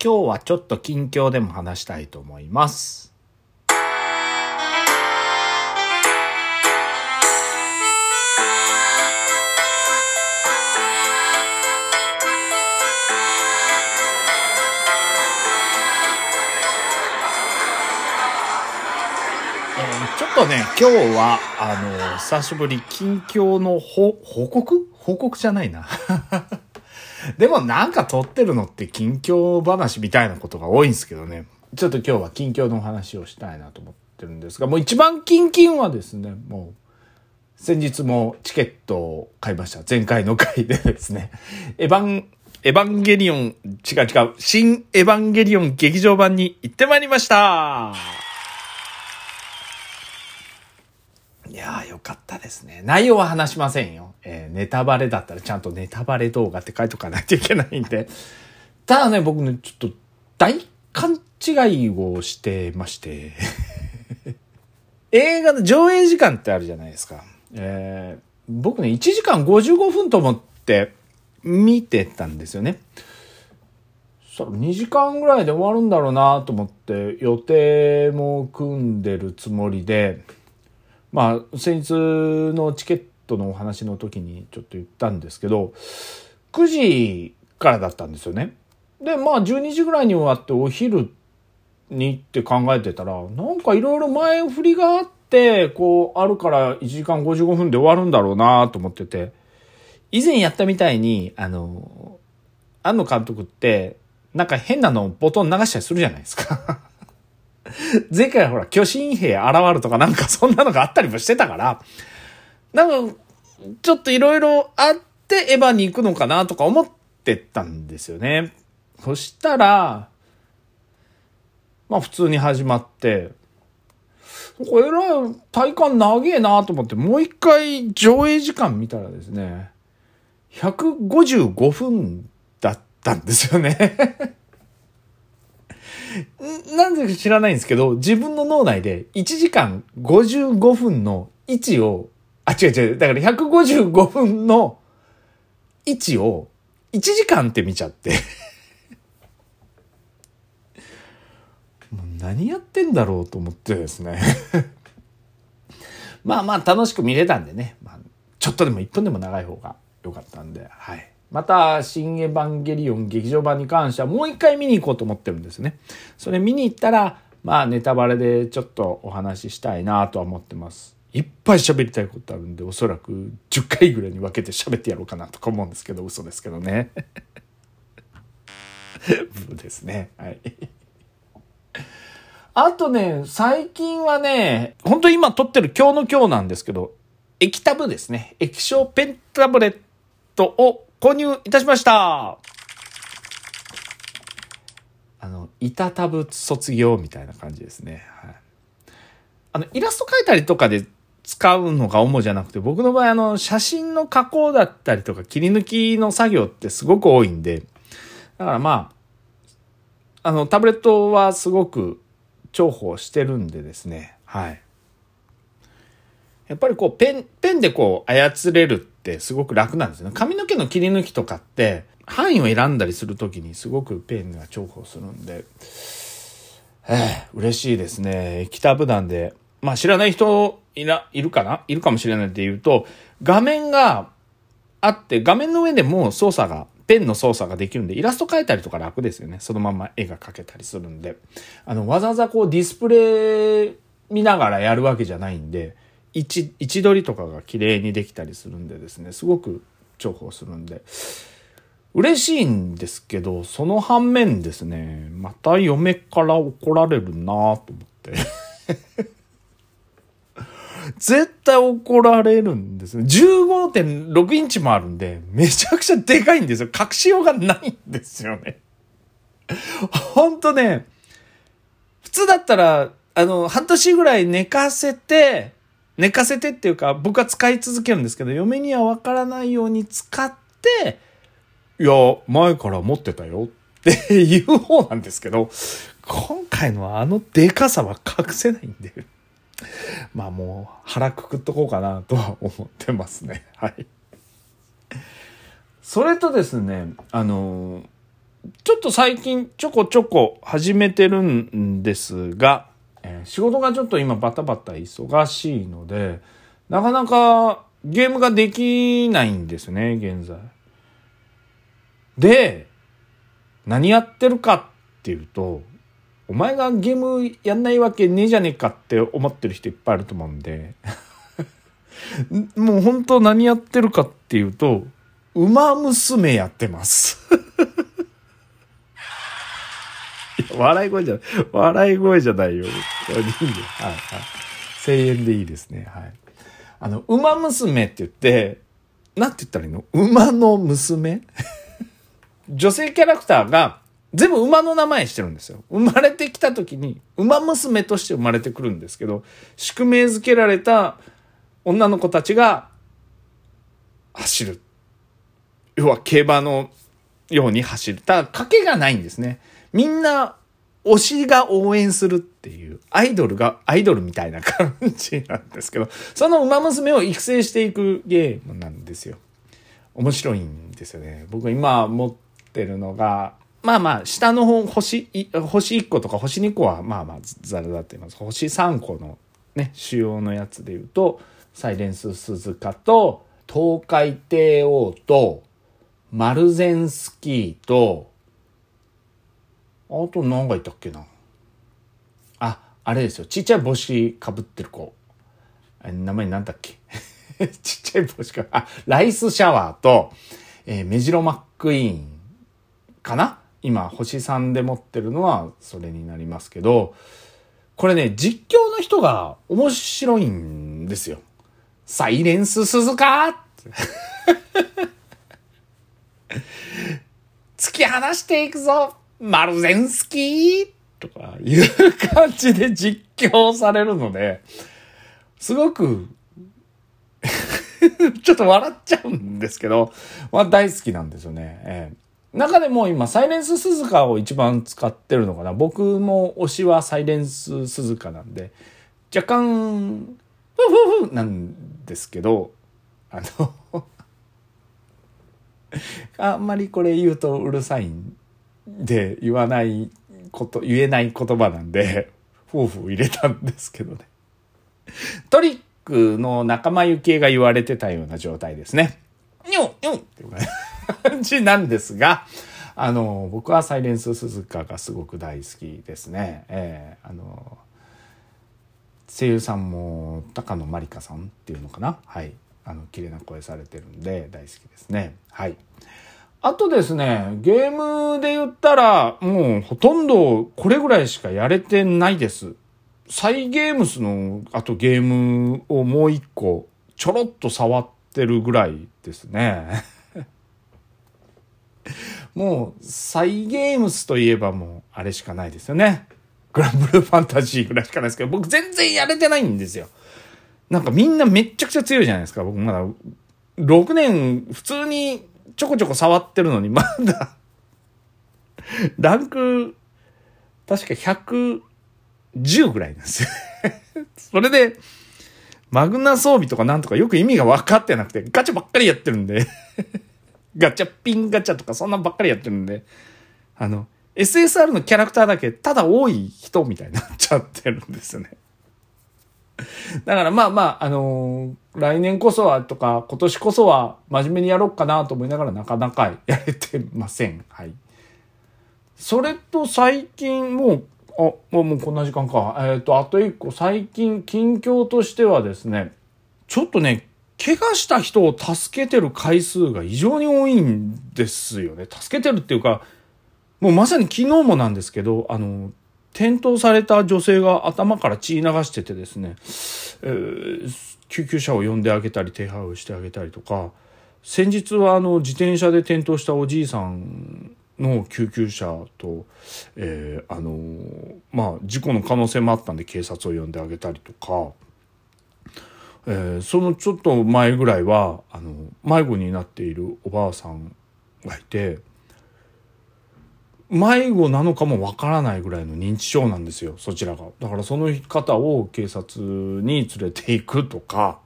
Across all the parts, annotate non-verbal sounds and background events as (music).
今日はちょっと近況でも話したいと思います。えちょっとね、今日は、あの、久しぶり、近況のほ報告？報告じゃないな。(laughs) でもなんか撮ってるのって近況話みたいなことが多いんですけどね。ちょっと今日は近況のお話をしたいなと思ってるんですが、もう一番近々はですね、もう、先日もチケットを買いました。前回の回でですね。(laughs) エヴァン、エヴァンゲリオン、違う違う、新エヴァンゲリオン劇場版に行ってまいりましたいやーよかったですね。内容は話しませんよ。えーネタバレだったらちゃんとネタバレ動画って書いとかないといけないんで。ただね、僕ね、ちょっと大勘違いをしてまして。(laughs) 映画の上映時間ってあるじゃないですか。えー僕ね、1時間55分と思って見てたんですよね。そしたら2時間ぐらいで終わるんだろうなと思って予定も組んでるつもりで、まあ、先日のチケットのお話の時にちょっと言ったんですけど、9時からだったんですよね。で、まあ、12時ぐらいに終わってお昼にって考えてたら、なんかいろいろ前振りがあって、こう、あるから1時間55分で終わるんだろうなと思ってて、以前やったみたいに、あの、庵野監督って、なんか変なのボトン流したりするじゃないですか。(laughs) 前回ほら、巨神兵現るとかなんかそんなのがあったりもしてたから、なんか、ちょっといろいろあってエヴァに行くのかなとか思ってたんですよね。そしたら、まあ普通に始まって、これえらい体感長えなと思って、もう一回上映時間見たらですね、155分だったんですよね。なんで知らないんですけど、自分の脳内で1時間55分の位置を、あ、違う違う、だから155分の位置を1時間って見ちゃって。(laughs) もう何やってんだろうと思ってですね。(laughs) まあまあ楽しく見れたんでね、まあ、ちょっとでも1分でも長い方が良かったんで、はい。また、新エヴァンゲリオン劇場版に関してはもう一回見に行こうと思ってるんですね。それ見に行ったら、まあネタバレでちょっとお話ししたいなとは思ってます。いっぱい喋りたいことあるんで、おそらく10回ぐらいに分けて喋ってやろうかなとか思うんですけど、嘘ですけどね。(laughs) ですね。はい。あとね、最近はね、本当に今撮ってる今日の今日なんですけど、液タブですね。液晶ペンタブレットを購入いたしました。あの、板タブ卒業みたいな感じですね。はい。あの、イラスト描いたりとかで使うのが主じゃなくて、僕の場合、あの、写真の加工だったりとか切り抜きの作業ってすごく多いんで、だからまあ、あの、タブレットはすごく重宝してるんでですね。はい。やっぱりこう、ペン、ペンでこう、操れるってすごく楽なんですね。髪の毛の切り抜きとかって、範囲を選んだりするときにすごくペンが重宝するんで、ええ嬉しいですね。液タブなんで、まあ知らない人いら、いるかな？いるかもしれないって言うと、画面があって、画面の上でも操作が、ペンの操作ができるんで、イラスト描いたりとか楽ですよね。そのまま絵が描けたりするんで。あの、わざわざこうディスプレイ見ながらやるわけじゃないんで、位置、位置取りとかが綺麗にできたりするんでですね、すごく重宝するんで、嬉しいんですけど、その反面ですね、また嫁から怒られるなぁと思って。(laughs) 絶対怒られるんですね。15.6インチもあるんで、めちゃくちゃでかいんですよ。隠しようがないんですよね。ほんとね、普通だったら、あの、半年ぐらい寝かせて、寝かせてっていうか、僕は使い続けるんですけど、嫁にはわからないように使って、いや、前から持ってたよっていう方なんですけど、今回のあのデカさは隠せないんで、まあもう腹くくっとこうかなとは思ってますね。はい。それとですね、あの、ちょっと最近ちょこちょこ始めてるんですが、えー、仕事がちょっと今バタバタ忙しいので、なかなかゲームができないんですね、現在。で、何やってるかっていうと、お前がゲームやんないわけねえじゃねえかって思ってる人いっぱいあると思うんで (laughs) もう本当何やってるかっていうと、馬娘やってます (laughs) 笑い声じゃない、笑い声じゃないよ。これでい。はいはい。声援でいいですね。はい。あの、馬娘って言って、なんて言ったらいいの？馬の娘？女性キャラクターが全部馬の名前してるんですよ。生まれてきた時に馬娘として生まれてくるんですけど、宿命づけられた女の子たちが走る。要は競馬のように走る。ただ、賭けがないんですね。みんな推しが応援するっていう、アイドルが、アイドルみたいな感じなんですけど、その馬娘を育成していくゲームなんですよ。面白いんですよね。僕今持ってるのが、まあまあ、下の方、星、星1個とか星2個は、まあまあ、ザラだって言います。星3個のね、主要のやつで言うと、サイレンス鈴鹿と、東海帝王と、マルゼンスキーと、あと何がいたっけな？あ、あれですよ。ちっちゃい帽子かぶってる子。名前なんだっけ？(laughs) ちっちゃい帽子か。あ、ライスシャワーと、えー、メジロマックイーンかな？今、星3で持ってるのはそれになりますけど、これね、実況の人が面白いんですよ。サイレンス鈴鹿 (laughs) 突き放していくぞマルゼンスキー？とかいう感じで実況されるので、すごく (laughs) ちょっと笑っちゃうんですけど、まあ大好きなんですよね。えー、中でも今、サイレンス鈴鹿を一番使ってるのかな。僕も推しはサイレンス鈴鹿なんで、若干、ふふふなんですけど、あの (laughs) あんまりこれ言うとうるさいんで言わないこと、言えない言葉なんで、(laughs) 夫婦入れたんですけどね。トリックの仲間由紀恵が言われてたような状態ですね。にょにょっていう感じなんですが、あの、僕はサイレンス鈴鹿がすごく大好きですね。ええー、あの、声優さんも高野まりかさんっていうのかなはい。あの、綺麗な声されてるんで大好きですね。はい。あとですね、ゲームで言ったら、もうほとんどこれぐらいしかやれてないです。サイゲームスの、あとゲームをもう一個、ちょろっと触ってるぐらいですね。(laughs) もう、サイゲームスといえばもう、あれしかないですよね。グランブルーファンタジーぐらいしかないですけど、僕全然やれてないんですよ。なんかみんなめっちゃくちゃ強いじゃないですか。僕まだ、6年普通にちょこちょこ触ってるのに、まだ。ランク、確か110ぐらいなんですよ。それで、マグナ装備とかなんとかよく意味が分かってなくて、ガチャばっかりやってるんで。ガチャピンガチャとかそんなんばっかりやってるんで、あの、SSR のキャラクターだけただ多い人みたいになっちゃってるんですよね。(laughs) だからまあまあ、あのー、来年こそはとか、今年こそは真面目にやろうかなと思いながらなかなかやれてません。はい。それと最近もう、あ、もうもうこんな時間か。えっ、ー、と、あと一個、最近近況としてはですね、ちょっとね、怪我した人を助けてる回数が異常に多いんですよね。助けてるっていうか、もうまさに昨日もなんですけど、あの、転倒された女性が頭から血流しててですね、えー、救急車を呼んであげたり手配をしてあげたりとか先日はあの自転車で転倒したおじいさんの救急車と、えー、あのまあ事故の可能性もあったんで警察を呼んであげたりとか、えー、そのちょっと前ぐらいはあの迷子になっているおばあさんがいて迷子なのかもわからないぐらいの認知症なんですよそちらが。だからその方を警察に連れていくとか。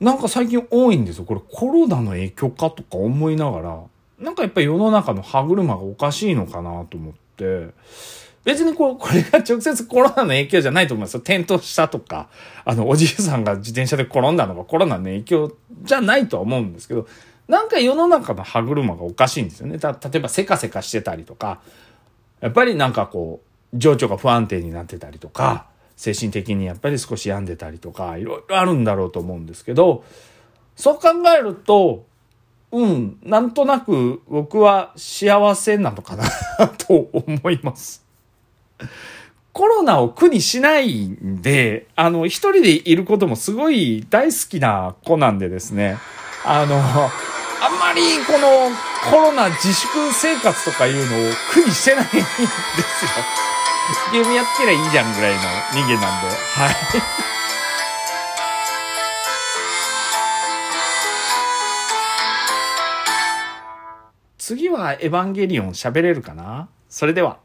なんか最近多いんですよ。これコロナの影響かとか思いながら。なんかやっぱり世の中の歯車がおかしいのかなと思って、別にこう、これが直接コロナの影響じゃないと思います。転倒したとか、あの、おじいさんが自転車で転んだのがコロナの影響じゃないとは思うんですけど、なんか世の中の歯車がおかしいんですよね。た例えばせかせかしてたりとか、やっぱりなんかこう、情緒が不安定になってたりとか、精神的にやっぱり少し病んでたりとか、いろいろあるんだろうと思うんですけど、そう考えると、うん、なんとなく僕は幸せなのかなと思います。コロナを苦にしないんで、あの、一人でいることもすごい大好きな子なんでですね、あの、あんまりこのコロナ自粛生活とかいうのを苦にしてないんですよ。ゲームやってりゃいいじゃんぐらいの人間なんで、はい。次はエヴァンゲリオン喋れるかな？それでは。